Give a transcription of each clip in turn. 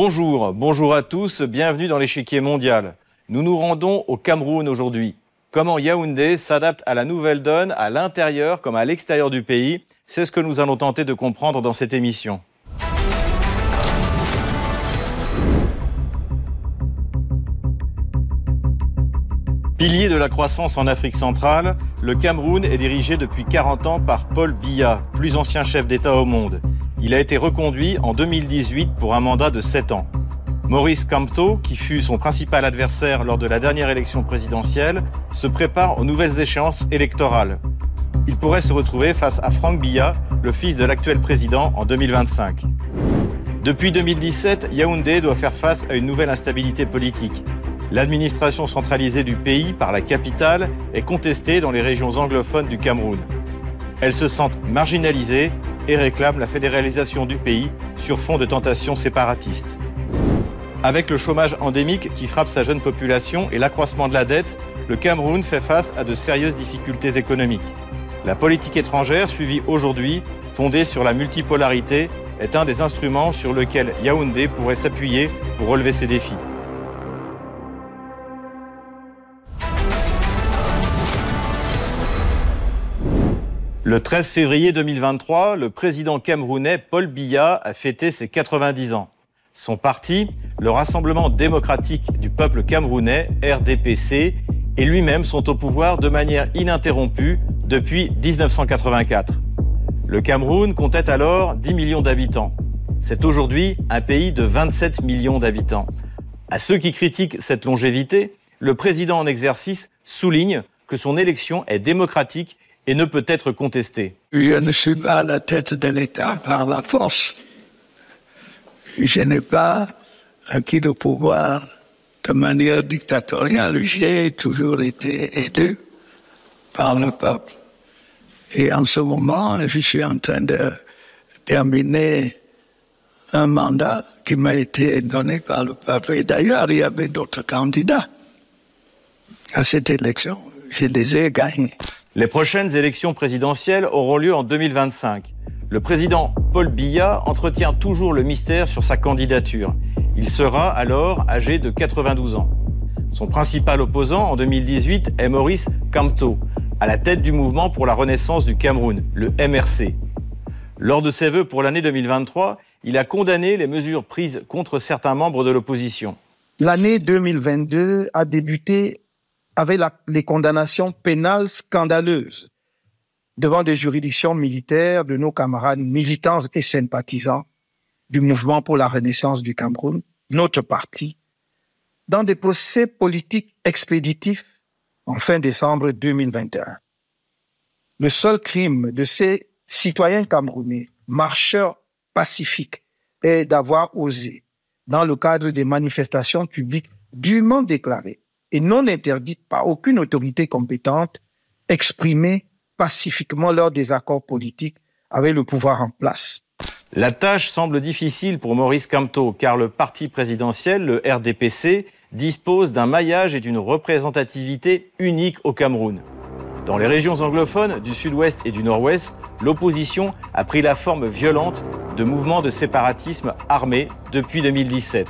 Bonjour, bonjour à tous, bienvenue dans l'échiquier mondial. Nous nous rendons au Cameroun aujourd'hui. Comment Yaoundé s'adapte à la nouvelle donne à l'intérieur comme à l'extérieur du pays, c'est ce que nous allons tenter de comprendre dans cette émission. Pilier de la croissance en Afrique centrale, le Cameroun est dirigé depuis 40 ans par Paul Biya, plus ancien chef d'État au monde. Il a été reconduit en 2018 pour un mandat de 7 ans. Maurice Kamto, qui fut son principal adversaire lors de la dernière élection présidentielle, se prépare aux nouvelles échéances électorales. Il pourrait se retrouver face à Franck Biya, le fils de l'actuel président, en 2025. Depuis 2017, Yaoundé doit faire face à une nouvelle instabilité politique. L'administration centralisée du pays par la capitale est contestée dans les régions anglophones du Cameroun. Elles se sentent marginalisées et réclament la fédéralisation du pays sur fond de tentations séparatistes. Avec le chômage endémique qui frappe sa jeune population et l'accroissement de la dette, le Cameroun fait face à de sérieuses difficultés économiques. La politique étrangère suivie aujourd'hui, fondée sur la multipolarité, est un des instruments sur lequel Yaoundé pourrait s'appuyer pour relever ces défis. Le 13 février 2023, le président camerounais Paul Biya a fêté ses 90 ans. Son parti, le Rassemblement démocratique du peuple camerounais, RDPC, et lui-même sont au pouvoir de manière ininterrompue depuis 1984. Le Cameroun comptait alors 10 millions d'habitants. C'est aujourd'hui un pays de 27 millions d'habitants. À ceux qui critiquent cette longévité, le président en exercice souligne que son élection est démocratique et ne peut être contesté. Je ne suis pas à la tête de l'État par la force. Je n'ai pas acquis le pouvoir de manière dictatoriale. J'ai toujours été aidé par le peuple. Et en ce moment, je suis en train de terminer un mandat qui m'a été donné par le peuple. Et d'ailleurs, il y avait d'autres candidats à cette élection. Je les ai gagnés. Les prochaines élections présidentielles auront lieu en 2025. Le président Paul Biya entretient toujours le mystère sur sa candidature. Il sera alors âgé de 92 ans. Son principal opposant en 2018 est Maurice Kamto, à la tête du mouvement pour la renaissance du Cameroun, le MRC. Lors de ses vœux pour l'année 2023, il a condamné les mesures prises contre certains membres de l'opposition. L'année 2022 a débuté avec les condamnations pénales scandaleuses devant des juridictions militaires de nos camarades militants et sympathisants du mouvement pour la renaissance du Cameroun, notre parti, dans des procès politiques expéditifs en fin décembre 2021. Le seul crime de ces citoyens camerounais, marcheurs pacifiques, est d'avoir osé, dans le cadre des manifestations publiques dûment déclarées, et non interdite par aucune autorité compétente, exprimer pacifiquement leurs désaccords politiques avec le pouvoir en place. La tâche semble difficile pour Maurice Kamto, car le parti présidentiel, le RDPC, dispose d'un maillage et d'une représentativité unique au Cameroun. Dans les régions anglophones du sud-ouest et du nord-ouest, l'opposition a pris la forme violente de mouvements de séparatisme armés depuis 2017.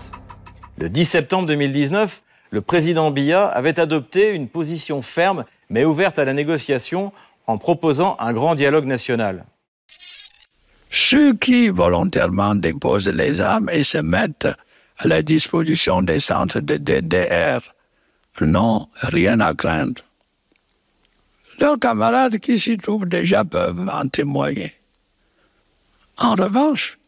Le 10 septembre 2019, le président Biya avait adopté une position ferme mais ouverte à la négociation en proposant un grand dialogue national. Ceux qui volontairement déposent les armes et se mettent à la disposition des centres de DDR n'ont rien à craindre. Leurs camarades qui s'y trouvent déjà peuvent en témoigner. En revanche,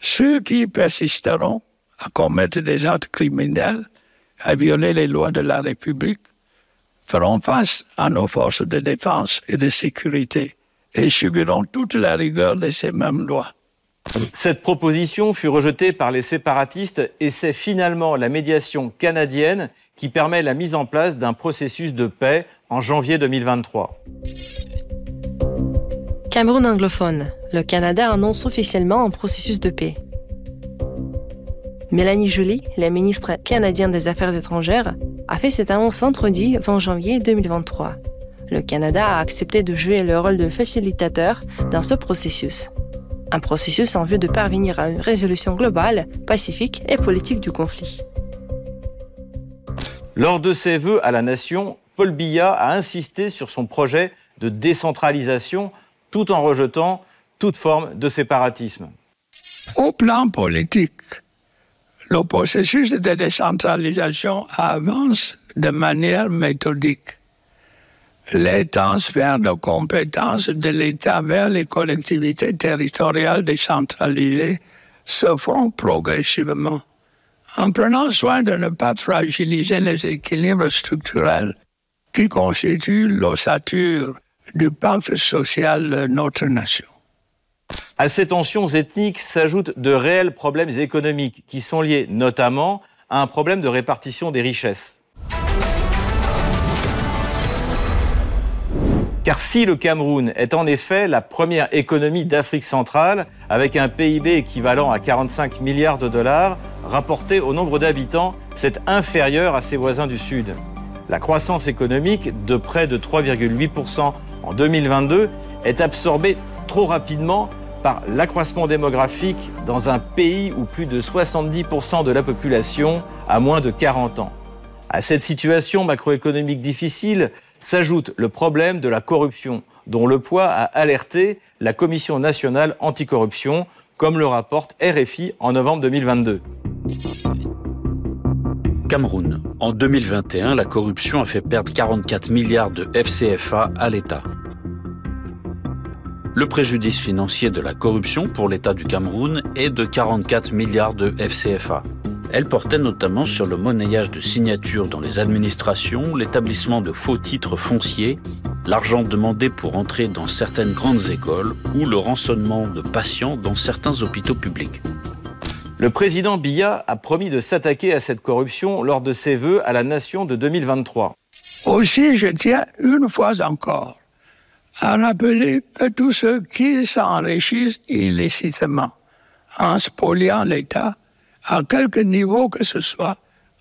ceux qui persisteront à commettre des actes criminels à violer les lois de la République feront face à nos forces de défense et de sécurité et subiront toute la rigueur de ces mêmes lois. Cette proposition fut rejetée par les séparatistes et c'est finalement la médiation canadienne qui permet la mise en place d'un processus de paix en janvier 2023. Cameroun anglophone. Le Canada annonce officiellement un processus de paix. Mélanie Joly, la ministre canadienne des Affaires étrangères, a fait cette annonce vendredi 20 janvier 2023. Le Canada a accepté de jouer le rôle de facilitateur dans ce processus. un processus en vue de parvenir à une résolution globale, pacifique et politique du conflit. Lors de ses vœux à la nation, Paul Biya a insisté sur son projet de décentralisation tout en rejetant toute forme de séparatisme. Au plan politique, le processus de décentralisation avance de manière méthodique. Les transferts de compétences de l'État vers les collectivités territoriales décentralisées se font progressivement, en prenant soin de ne pas fragiliser les équilibres structurels qui constituent l'ossature du pacte social de notre nation. À ces tensions ethniques s'ajoutent de réels problèmes économiques qui sont liés notamment à un problème de répartition des richesses. Car si le Cameroun est en effet la première économie d'Afrique centrale, avec un PIB équivalent à 45 milliards de dollars, rapporté au nombre d'habitants, c'est inférieur à ses voisins du Sud. La croissance économique, de près de 3,8% en 2022, est absorbée trop rapidement par l'accroissement démographique dans un pays où plus de 70% de la population a moins de 40 ans. À cette situation macroéconomique difficile s'ajoute le problème de la corruption, dont le poids a alerté la Commission nationale anticorruption, comme le rapporte RFI en novembre 2022. Cameroun. En 2021, la corruption a fait perdre 44 milliards de FCFA à l'État. Le préjudice financier de la corruption pour l'État du Cameroun est de 44 milliards de FCFA. Elle portait notamment sur le monnayage de signatures dans les administrations, l'établissement de faux titres fonciers, l'argent demandé pour entrer dans certaines grandes écoles ou le rançonnement de patients dans certains hôpitaux publics. Le président Biya a promis de s'attaquer à cette corruption lors de ses vœux à la nation de 2023. Aussi, je tiens une fois encore à rappeler que tous ceux qui s'enrichissent illicitement en spoliant l'État à quelque niveau que ce soit,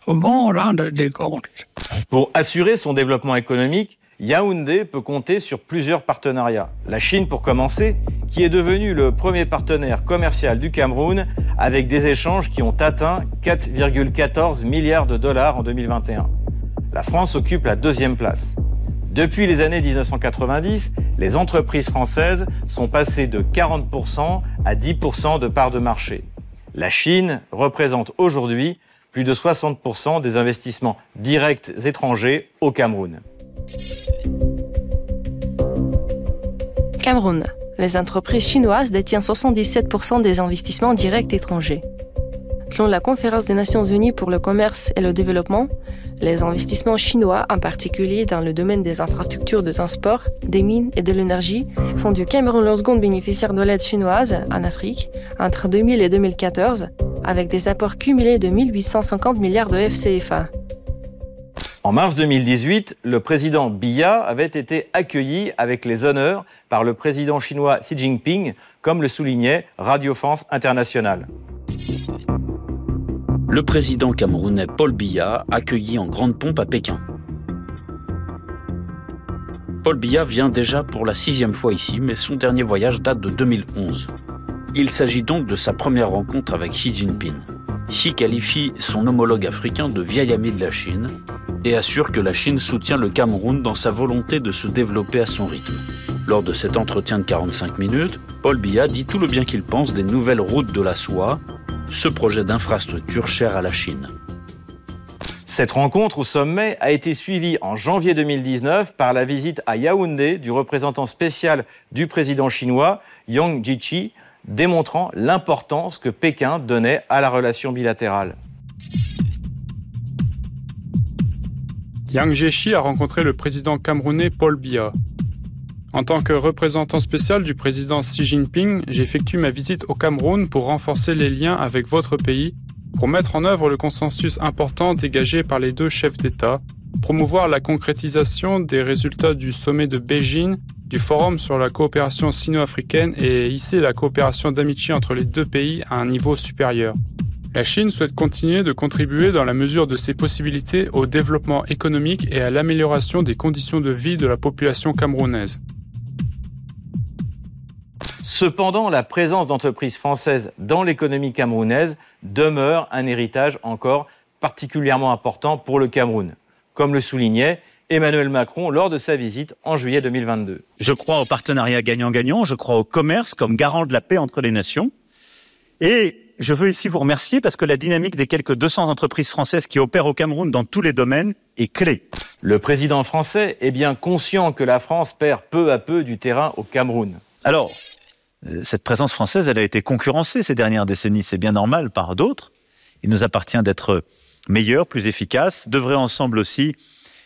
vont rendre des comptes. Pour assurer son développement économique, Yaoundé peut compter sur plusieurs partenariats. La Chine, pour commencer, qui est devenue le premier partenaire commercial du Cameroun avec des échanges qui ont atteint 4,14 milliards de dollars en 2021. La France occupe la deuxième place. Depuis les années 1990, les entreprises françaises sont passées de 40% à 10% de parts de marché. La Chine représente aujourd'hui plus de 60% des investissements directs étrangers au Cameroun. Cameroun. Les entreprises chinoises détiennent 77% des investissements directs étrangers. Selon la Conférence des Nations Unies pour le commerce et le développement, les investissements chinois, en particulier dans le domaine des infrastructures de transport, des mines et de l'énergie, font du Cameroun le second bénéficiaire de l'aide chinoise en Afrique entre 2000 et 2014, avec des apports cumulés de 1850 milliards de FCFA. En mars 2018, le président Biya avait été accueilli avec les honneurs par le président chinois Xi Jinping, comme le soulignait Radio France Internationale. Le président camerounais Paul Biya accueilli en grande pompe à Pékin. Paul Biya vient déjà pour la sixième fois ici, mais son dernier voyage date de 2011. Il s'agit donc de sa première rencontre avec Xi Jinping. Xi qualifie son homologue africain de vieil ami de la Chine et assure que la Chine soutient le Cameroun dans sa volonté de se développer à son rythme. Lors de cet entretien de 45 minutes, Paul Biya dit tout le bien qu'il pense des nouvelles routes de la soie ce projet d'infrastructure cher à la Chine. Cette rencontre au sommet a été suivie en janvier 2019 par la visite à Yaoundé du représentant spécial du président chinois, Yang Jiechi, démontrant l'importance que Pékin donnait à la relation bilatérale. Yang Jiechi a rencontré le président camerounais Paul Biya. En tant que représentant spécial du président Xi Jinping, j'effectue ma visite au Cameroun pour renforcer les liens avec votre pays, pour mettre en œuvre le consensus important dégagé par les deux chefs d'État, promouvoir la concrétisation des résultats du sommet de Beijing, du Forum sur la coopération sino-africaine et hisser la coopération d'amitié entre les deux pays à un niveau supérieur. La Chine souhaite continuer de contribuer dans la mesure de ses possibilités au développement économique et à l'amélioration des conditions de vie de la population camerounaise. Cependant, la présence d'entreprises françaises dans l'économie camerounaise demeure un héritage encore particulièrement important pour le Cameroun, comme le soulignait Emmanuel Macron lors de sa visite en juillet 2022. Je crois au partenariat gagnant-gagnant, je crois au commerce comme garant de la paix entre les nations. Et je veux ici vous remercier parce que la dynamique des quelques 200 entreprises françaises qui opèrent au Cameroun dans tous les domaines est clé. Le président français est bien conscient que la France perd peu à peu du terrain au Cameroun. Alors, cette présence française, elle a été concurrencée ces dernières décennies, c'est bien normal par d'autres. Il nous appartient d'être meilleurs, plus efficaces, d'œuvrer ensemble aussi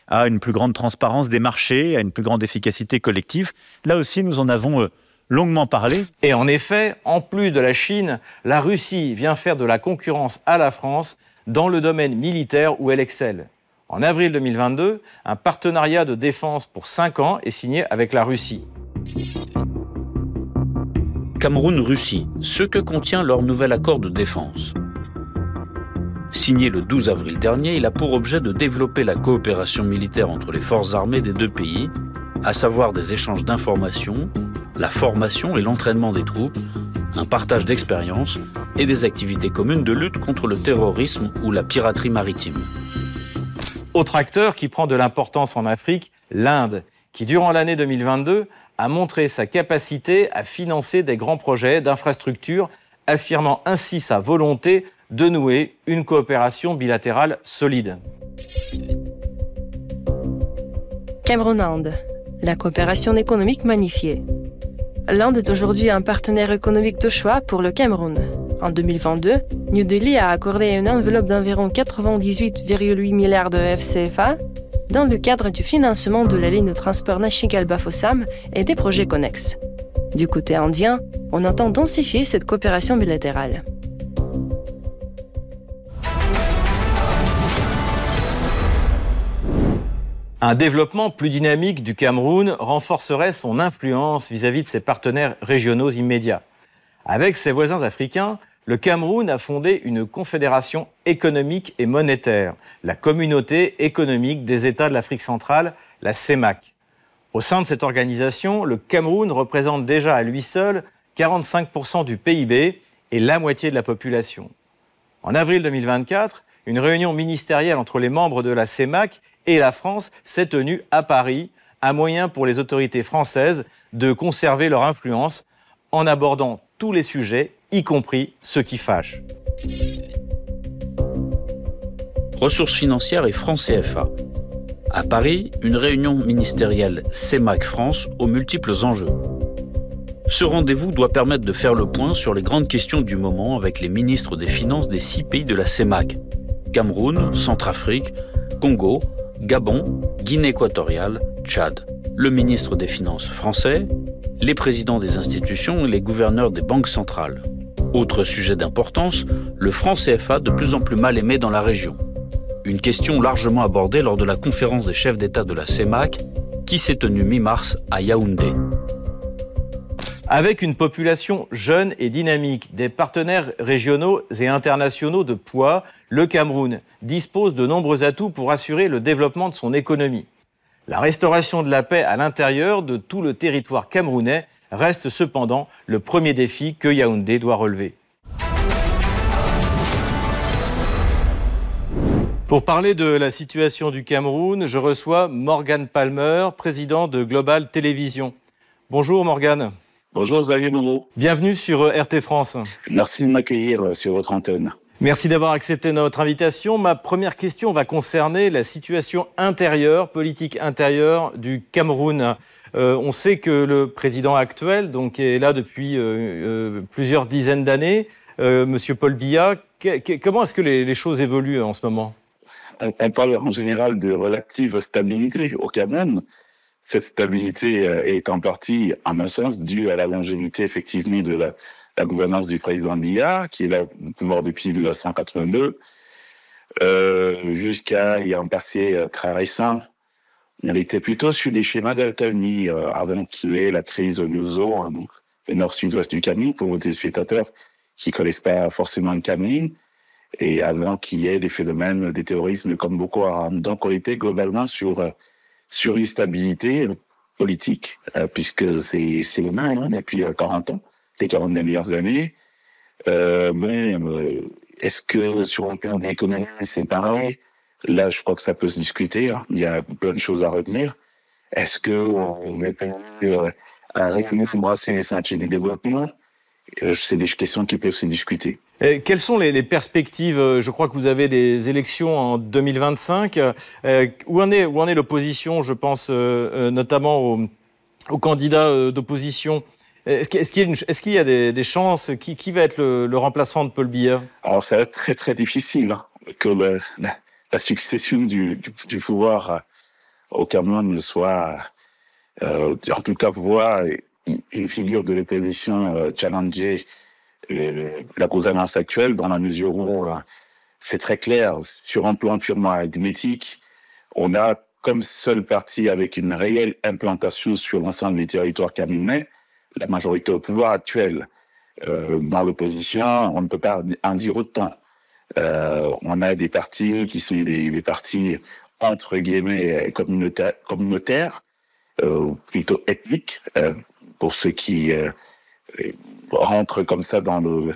à une plus grande transparence des marchés, à une plus grande efficacité collective. Là aussi, nous en avons euh, longuement parlé. Et en effet, en plus de la Chine, la Russie vient faire de la concurrence à la France dans le domaine militaire où elle excelle. En avril 2022, un partenariat de défense pour 5 ans est signé avec la Russie. Cameroun-Russie, ce que contient leur nouvel accord de défense. Signé le 12 avril dernier, il a pour objet de développer la coopération militaire entre les forces armées des deux pays, à savoir des échanges d'informations, la formation et l'entraînement des troupes, un partage d'expériences et des activités communes de lutte contre le terrorisme ou la piraterie maritime. Autre acteur qui prend de l'importance en Afrique, l'Inde, qui durant l'année 2022 a montré sa capacité à financer des grands projets d'infrastructures, affirmant ainsi sa volonté de nouer une coopération bilatérale solide. Cameroun-Inde, la coopération économique magnifiée. L'Inde est aujourd'hui un partenaire économique de choix pour le Cameroun. En 2022, New Delhi a accordé une enveloppe d'environ 98,8 milliards de FCFA dans le cadre du financement de la ligne de transport Nashikal-Bafoussam et des projets connexes. Du côté indien, on entend densifier cette coopération bilatérale. Un développement plus dynamique du Cameroun renforcerait son influence vis-à-vis de ses partenaires régionaux immédiats. Avec ses voisins africains, le Cameroun a fondé une confédération économique et monétaire, la Communauté économique des États de l'Afrique centrale, la CEMAC. Au sein de cette organisation, le Cameroun représente déjà à lui seul 45% du PIB et la moitié de la population. En avril 2024, une réunion ministérielle entre les membres de la CEMAC et la France s'est tenue à Paris, un moyen pour les autorités françaises de conserver leur influence en abordant tous les sujets, y compris ceux qui fâchent. Ressources financières et francs CFA. À Paris, une réunion ministérielle CEMAC France aux multiples enjeux. Ce rendez-vous doit permettre de faire le point sur les grandes questions du moment avec les ministres des Finances des six pays de la CEMAC Cameroun, Centrafrique, Congo, Gabon, Guinée équatoriale, Tchad. Le ministre des Finances français, les présidents des institutions et les gouverneurs des banques centrales. Autre sujet d'importance, le franc CFA de plus en plus mal aimé dans la région. Une question largement abordée lors de la conférence des chefs d'État de la CEMAC qui s'est tenue mi-mars à Yaoundé. Avec une population jeune et dynamique, des partenaires régionaux et internationaux de poids, le Cameroun dispose de nombreux atouts pour assurer le développement de son économie. La restauration de la paix à l'intérieur de tout le territoire camerounais reste cependant le premier défi que Yaoundé doit relever. Pour parler de la situation du Cameroun, je reçois Morgan Palmer, président de Global Télévision. Bonjour Morgan. Bonjour Xavier Moreau. Bienvenue sur euh, RT France. Merci de m'accueillir euh, sur votre antenne. Merci d'avoir accepté notre invitation. Ma première question va concerner la situation intérieure, politique intérieure du Cameroun. Euh, on sait que le président actuel, donc, est là depuis plusieurs dizaines d'années, Monsieur Paul Biya. comment est-ce que les, choses évoluent en ce moment? On parle en général de relative stabilité au Cameroun. Cette stabilité euh, est en partie, à mon sens, due à la longévité effectivement de la, la gouvernance du président Biya, qui est là pouvoir depuis 1982, euh, jusqu'à il y a un passé euh, très récent. On était plutôt sur des schémas d'alternance euh, avant qu'il y ait la crise au Nuzo, hein, donc le nord-sud-ouest du Cameroun, pour vos téléspectateurs qui connaissent pas forcément le Cameroun, et avant qu'il y ait des phénomènes de terrorisme comme Boko Haram. Donc on était globalement sur sur une stabilité politique, puisque c'est le même hein, depuis 40 ans, les 40 dernières années. mais est-ce que sur un plan économique, c'est pareil? Là, je crois que ça peut se discuter. Hein. Il y a plein de choses à retenir. Est-ce qu'on est euh, à embrasser les sentiers du développement euh, C'est des questions qui peuvent se discuter. Quelles sont les, perspectives? Euh, Je crois que vous avez des élections en 2025. où en est, où en est l'opposition? Je pense notamment aux candidats d'opposition. Est-ce qu'il y, a des, chances qui, va être le, remplaçant de Paul Biya? Alors, ça va être très, très difficile hein, que la succession du, pouvoir euh, au Cameroun soit, euh, en tout cas, voir une figure de l'opposition euh, challenger la gouvernance actuelle dans la mesure où c'est très clair, sur un plan purement arithmétique, on a comme seul parti avec une réelle implantation sur l'ensemble des territoires camerounais, la majorité au pouvoir actuel. dans l'opposition, on ne peut pas en dire autant. Euh, on a des partis qui sont des, partis entre guillemets communautaires, euh, plutôt ethniques, euh, pour ceux qui rentrent comme ça dans le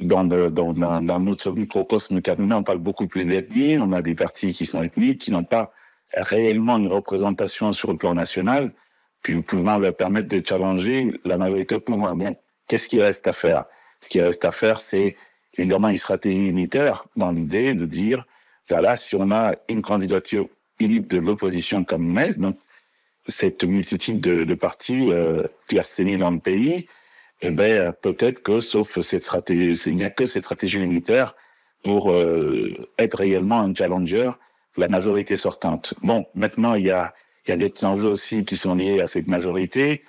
dans, dans, dans, notre microcosme camerounais, on parle beaucoup plus d'ethnie. On a des partis qui sont ethniques, qui n'ont pas réellement une représentation sur le plan national, puis pouvant leur permettre de challenger la majorité pour moi. qu'est-ce qu'il reste à faire? Ce qui reste à faire, c'est évidemment une stratégie unitaire dans l'idée de dire, voilà, si on a une candidature unique de l'opposition comme MES, donc cette multitude de, partis euh, dans le pays, eh ben, peut-être que, sauf cette stratégie, il n'y a que cette stratégie unitaire pour euh, être réellement un challenger la majorité sortante. Bon, maintenant, il y a, il y a des enjeux aussi qui sont liés à cette majorité.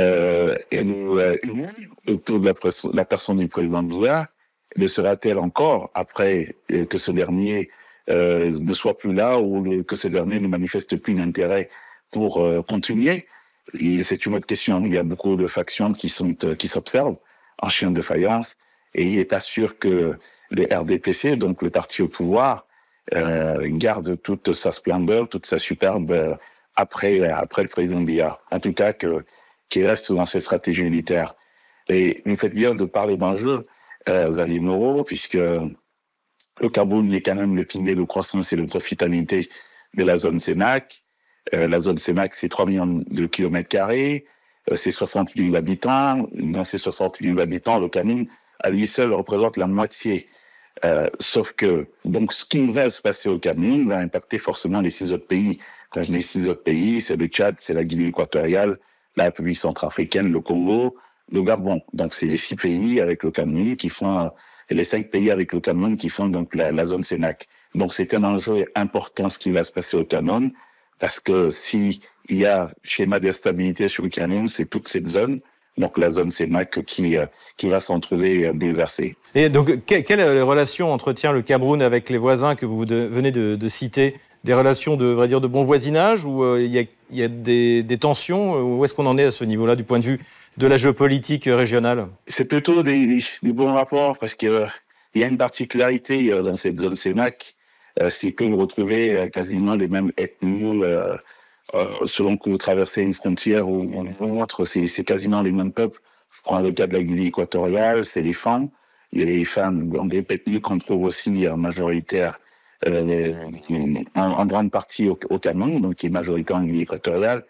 Euh, et nous, euh, autour de la, personne du président Bouya, le sera-t-elle encore après euh, que ce dernier euh, ne soit plus là ou que ce dernier ne manifeste plus d'intérêt pour euh, continuer? C'est une autre question. Il y a beaucoup de factions qui sont qui s'observent en chien de faïence et il n'est pas sûr que le RDPC, donc le parti au pouvoir, garde toute sa splendeur, toute sa superbe après après le président Biya. En tout cas, que qu'il reste dans cette stratégie militaire. Et vous faites bien de parler d'enjeux euh, animaux, puisque le Cameroun est quand même le pilier de croissance et de profitabilité de la zone CENAC. Euh, la zone CENAC, c'est 3 millions de kilomètres carrés, euh, c'est 60 000 habitants. Dans ces 60 000 habitants, le Cameroun, à lui seul, représente la moitié. Euh, sauf que, donc, ce qui va se passer au Cameroun va impacter forcément les six autres pays. Quand je dis six autres pays, c'est le Tchad, c'est la Guinée équatoriale, la République centrafricaine, le Congo, le Gabon. Donc, c'est les six pays avec le Cameroun qui font, et les cinq pays avec le Cameroun qui font donc la, zone CENAC. Donc, c'est un enjeu important ce qui va se passer au Cameroun, parce que s'il y a schéma de stabilité sur le Cameroun, c'est toute cette zone, donc la zone CENAC qui, euh, qui va s'en trouver euh, bouleversée. Et donc, quelle relation entretient le Cameroun avec les voisins que vous venez de, citer? Des relations de, dire, de bon voisinage ou euh, il y, a, des, des tensions? Où est-ce qu'on en est à ce niveau-là du point de vue de la géopolitique régionale? C'est plutôt des, bons rapports parce qu'il euh, y a une particularité euh, dans cette zone CEMAC, c'est que vous retrouvez quasiment les mêmes ethnies selon que vous traversez une frontière ou une autre, c'est quasiment les mêmes peuples. Je prends le cas de la Guinée équatoriale, c'est les femmes. Il y a les femmes dans des qu'on trouve aussi majoritaires en, grande partie au, au Cameroun, donc qui est majoritaire en Guinée équatoriale.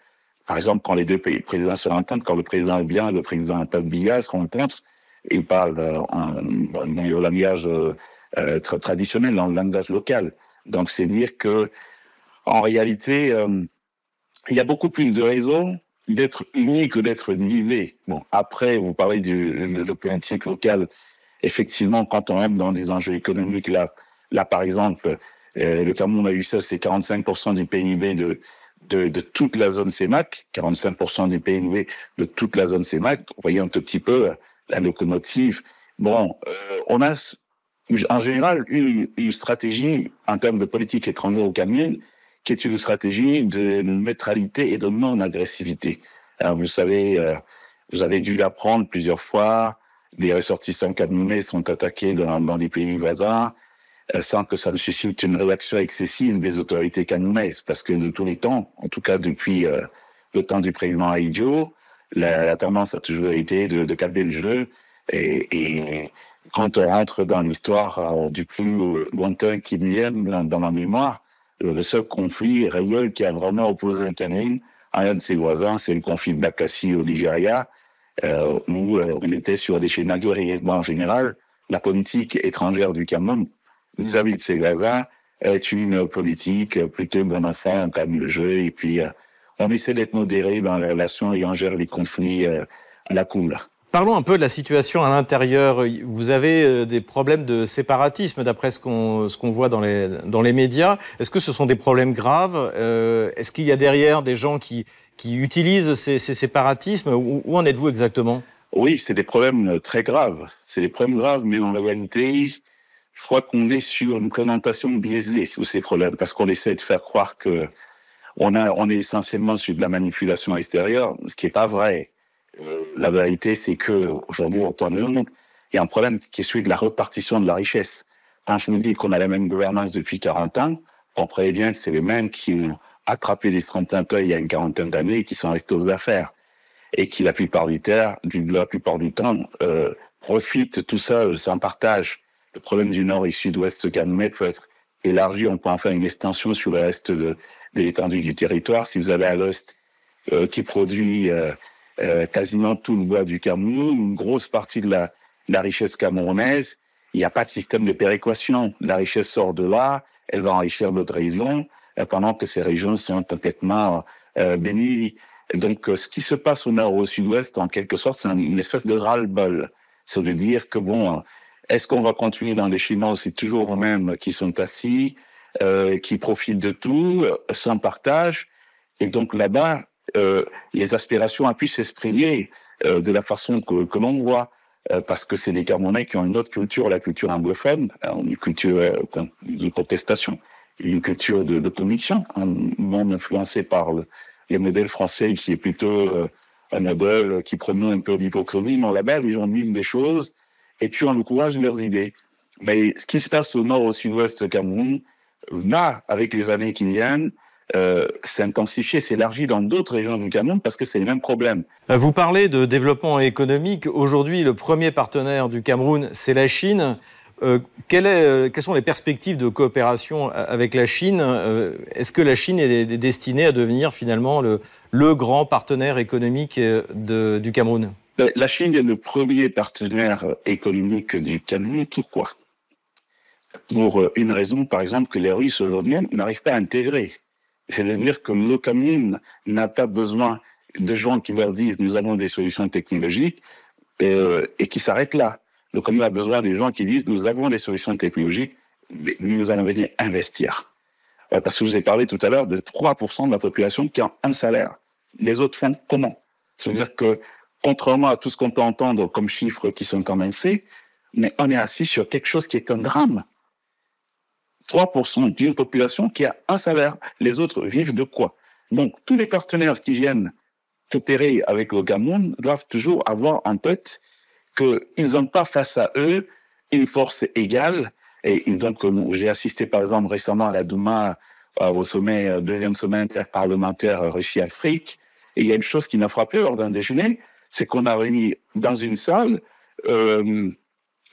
Par exemple, quand les deux présidents se rencontrent, quand le président est bien et le président Biya se rencontrent, ils parlent euh, en, le langage euh, euh traditionnel, dans le langage local. Donc, c'est dire que, en réalité, euh, il y a beaucoup plus de raisons d'être unis que d'être divisés. Bon, après, vous parlez du politique local. Effectivement, quand on est dans des enjeux économiques, là, là par exemple, le Cameroun a eu ça, c'est 45% du PIB de, de, de, toute la zone CEMAC, 45% des PNV de toute la zone CEMAC. Vous voyez un tout petit peu euh, la locomotive. Bon, euh, on a en général une, une, stratégie en termes de politique étrangère au Cameroun qui est une stratégie de neutralité et de non-agressivité. Vous savez, euh, vous avez dû l'apprendre plusieurs fois. Des ressortissants camerounais sont attaqués dans, dans les pays voisins. Euh, sans que ça ne suscite une réaction excessive des autorités camerounaises, parce que de tous les temps, en tout cas depuis euh, le temps du président Aïdjo, la, tendance a toujours été de, de calmer le jeu. Et, et, quand on rentre dans l'histoire du plus lointain qui vient dans la mémoire, le seul conflit réel qui a vraiment opposé un à un de ses voisins, c'est le conflit de Bakassi au Nigeria, euh, où euh, on était sur des scénarios en général. La politique étrangère du Cameroun vis-à-vis de ses voisins est une politique plutôt bon enfant, comme le jeu, et puis euh, on essaie d'être modéré dans la relation et on gère les conflits euh, à la cool. Parlons un peu de la situation à l'intérieur. Vous avez euh, des problèmes de séparatisme, d'après ce qu'on qu'on voit dans les médias. Est-ce que ce sont des problèmes graves? Est-ce qu'il y a derrière des gens qui utilisent ces, séparatismes? Où, en êtes-vous exactement? Oui, c'est des problèmes très graves. C'est des problèmes graves, mais en réalité, je crois qu'on est sur une présentation biaisée de ces problèmes, parce qu'on essaie de faire croire que on, a, on est essentiellement sur de la manipulation extérieure, ce qui n'est pas vrai. Euh, la vérité, c'est que aujourd'hui, au point de vue, il y a un problème qui est celui de la répartition de la richesse. Quand je me dis qu'on a la même gouvernance depuis 40 ans, comprenez bien que c'est les mêmes qui ont attrapé les trentaines il y a une quarantaine d'années et qui sont restés aux affaires. Et qui, la plupart du temps, la plupart du temps euh, profitent tout ça sans partage. Le problème du Nord et Sud-Ouest Camerounais peut être élargi. On peut en faire une extension sur le reste de, l'étendue du territoire. Si vous avez à l'Est euh, qui produit euh, euh, quasiment tout le bois du Cameroun, une grosse partie de la, la richesse camerounaise, il n'y a pas de système de péréquation. La richesse sort de là, elle va enrichir d'autres régions, pendant que ces régions sont complètement euh, bénies. Donc, ce qui se passe au nord ou au sud-ouest, en quelque sorte, c'est une espèce de ras-le-bol. C'est de dire que, bon, est-ce qu'on va continuer dans les Chinois? C'est toujours eux-mêmes qui sont assis euh, qui profitent de tout, euh, sans partage. Et donc là-bas, euh, les aspirations ont pu s'exprimer euh, de la façon que, que l'on voit, euh, parce que c'est des Camerounais qui ont une autre culture, la culture anglophone, une culture de protestation, une culture de, de commission, un monde influencé par le, les modèles français qui est plutôt un modèle qui promeut un peu l'hypocrisie. Mais là-bas, les gens disent des choses et tu encourages leurs idées. Mais ce qui se passe au nord, au sud-ouest Cameroun, va, avec les années qui viennent, euh, s'intensifier, s'élargir dans d'autres régions du Cameroun parce que c'est le même problème. Euh, vous parlez de développement économique. Aujourd'hui, le premier partenaire du Cameroun, c'est la Chine. Euh, quelle est, quelles sont les perspectives de coopération avec la Chine? Est-ce que la Chine est destinée à devenir finalement le, le grand partenaire économique de, du Cameroun? La Chine est le premier partenaire économique du Cameroun. Pourquoi? Pour une raison, par exemple, que les Russes aujourd'hui n'arrivent pas à intégrer. C'est-à-dire que le Cameroun n'a pas besoin de gens qui leur disent nous avons des solutions technologiques euh, et qui s'arrêtent là. Le Cameroun a besoin des gens qui disent nous avons des solutions technologiques, mais nous allons venir investir. Euh, parce que je vous ai parlé tout à l'heure de 3% de la population qui a un salaire. Les autres font comment? C'est-à-dire que, contrairement à tout ce qu'on peut entendre comme chiffres qui sont annoncés, mais on est assis sur quelque chose qui est un drame. 3% d'une population qui a un salaire. Les autres vivent de quoi? Donc, tous les partenaires qui viennent coopérer avec le Cameroun doivent toujours avoir en tête qu'ils n'ont pas face à eux une force égale. Et donc, j'ai assisté par exemple récemment à la Douma, euh, au sommet, euh, deuxième sommet interparlementaire Russie-Afrique. Et il y a une chose qui m'a frappé lors d'un déjeuner, c'est qu'on a réuni dans une salle euh,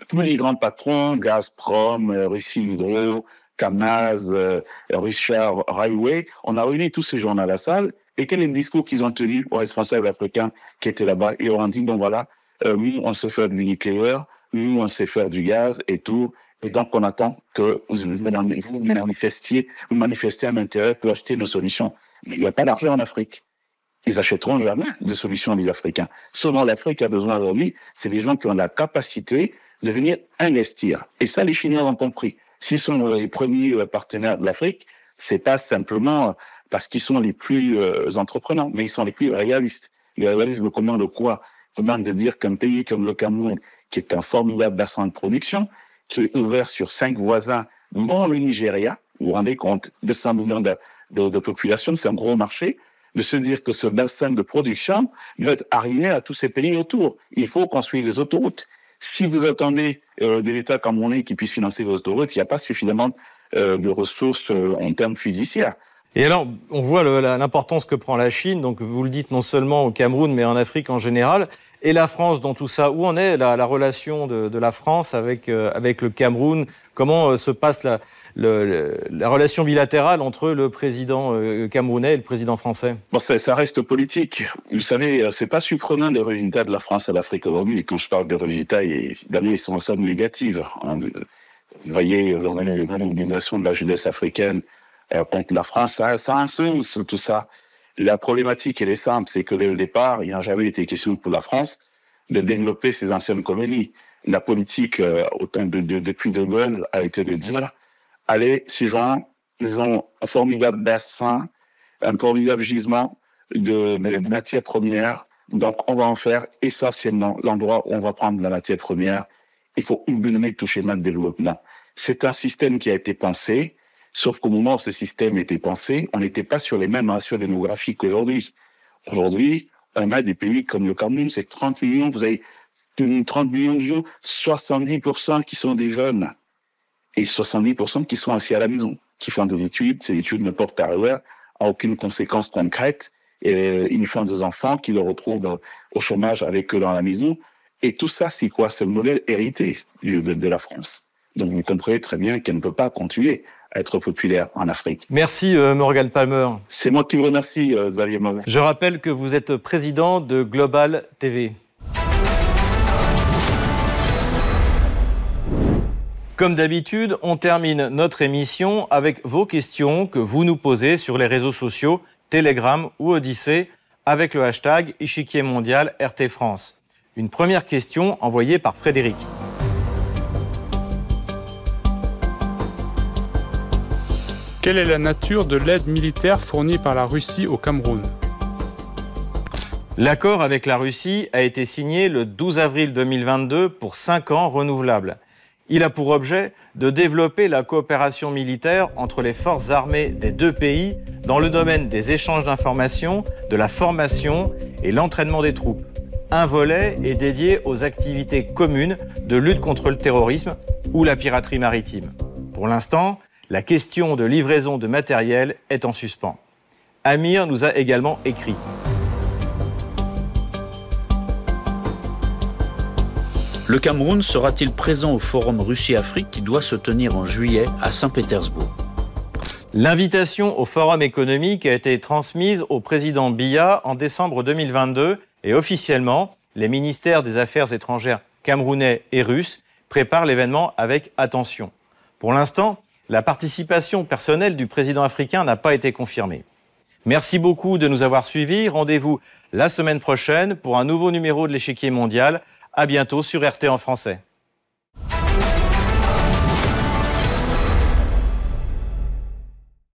tous les grands patrons, Gazprom, euh, Russie Hydro, Kamaz, euh, Richard Railway, on a réuni tous ces gens à la salle. Et quel est le discours qu'ils ont tenu aux responsables africains qui étaient là-bas Ils ont dit, bon voilà, euh, nous, on sait faire du nucléaire, nous, on sait faire du gaz et tout. Et donc, on attend que vous, manifestiez, vous manifestiez un intérêt pour acheter nos solutions. Mais il n'y a pas d'argent en Afrique. Ils achèteront jamais de solutions les Africains. Seulement l'Afrique a besoin aujourd'hui, c'est des gens qui ont la capacité de venir investir. Et ça, les Chinois ont compris. S'ils sont les premiers euh, partenaires de l'Afrique, c'est pas simplement parce qu'ils sont les plus euh, entreprenants, mais ils sont les plus réalistes. Les réalistes me commandent quoi? Commandent de dire qu'un pays comme le Cameroun, qui est un formidable bassin de production, qui est ouvert sur cinq voisins, dont le Nigeria, vous vous rendez compte, 200 millions de, de, de population, c'est un gros marché, de se dire que ce bassin de production doit arrivé à tous ces pays autour. Il faut construire les autoroutes. Si vous attendez euh, de l'État est qui puisse financer vos autoroutes, il n'y a pas suffisamment euh, de ressources euh, en termes judiciaires. Et alors, on voit l'importance que prend la Chine, donc vous le dites non seulement au Cameroun, mais en Afrique en général. Et la France dans tout ça, où en est la, relation de, la France avec, euh, avec le Cameroun? Comment euh, se passe la, la relation bilatérale entre le président euh, camerounais et le président français bon, ça, reste politique. Vous savez, c'est pas surprenant les résultats de la France à l'Afrique aujourd'hui. Quand je parle de résultats, évidemment, ils sont en somme négative. Hein. Vous voyez, l'élimination de la jeunesse africaine contre la France, ça, ça a un sens, tout ça. La problématique, elle est simple, c'est que dès le départ, il n'a jamais été question pour la France de développer ses anciennes colonies. La politique, euh, autant de, de, depuis De Gaulle, a été de dire, allez, ces gens, ils ont un formidable bassin, un formidable gisement de, matières premières, donc on va en faire essentiellement l'endroit où on va prendre la matière première. Il faut oublier tout schéma de développement. C'est un système qui a été pensé, Sauf qu'au moment où ce système était pensé, on n'était pas sur les mêmes ratios démographiques qu'aujourd'hui. Aujourd'hui, on a des pays comme le Cameroun, c'est 30 millions, vous avez 30 millions de jeunes, 70% qui sont des jeunes et 70% qui sont assis à la maison, qui font des études. Ces études ne portent à rien, à aucune conséquence concrète. Et ils font des enfants qui le retrouvent au chômage avec eux dans la maison. Et tout ça, c'est quoi? C'est le modèle hérité de, de la France. Donc vous comprenez très bien qu'elle ne peut pas continuer être populaire en Afrique. Merci euh, Morgan Palmer. C'est moi qui vous remercie, euh, Xavier Morgan. Je rappelle que vous êtes président de Global TV. Comme d'habitude, on termine notre émission avec vos questions que vous nous posez sur les réseaux sociaux, Telegram ou Odyssée, avec le hashtag Échiquier mondial RT France. Une première question envoyée par Frédéric. Quelle est la nature de l'aide militaire fournie par la Russie au Cameroun? L'accord avec la Russie a été signé le 12 avril 2022 pour 5 ans renouvelables. Il a pour objet de développer la coopération militaire entre les forces armées des deux pays dans le domaine des échanges d'informations, de la formation et l'entraînement des troupes. Un volet est dédié aux activités communes de lutte contre le terrorisme ou la piraterie maritime. Pour l'instant, la question de livraison de matériel est en suspens. Amir nous a également écrit. Le Cameroun sera-t-il présent au Forum Russie-Afrique qui doit se tenir en juillet à Saint-Pétersbourg L'invitation au Forum économique a été transmise au président Biya en décembre 2022 et officiellement, les ministères des Affaires étrangères camerounais et russes préparent l'événement avec attention. Pour l'instant, la participation personnelle du président africain n'a pas été confirmée. Merci beaucoup de nous avoir suivis. Rendez-vous la semaine prochaine pour un nouveau numéro de l'échiquier mondial. À bientôt sur RT en français.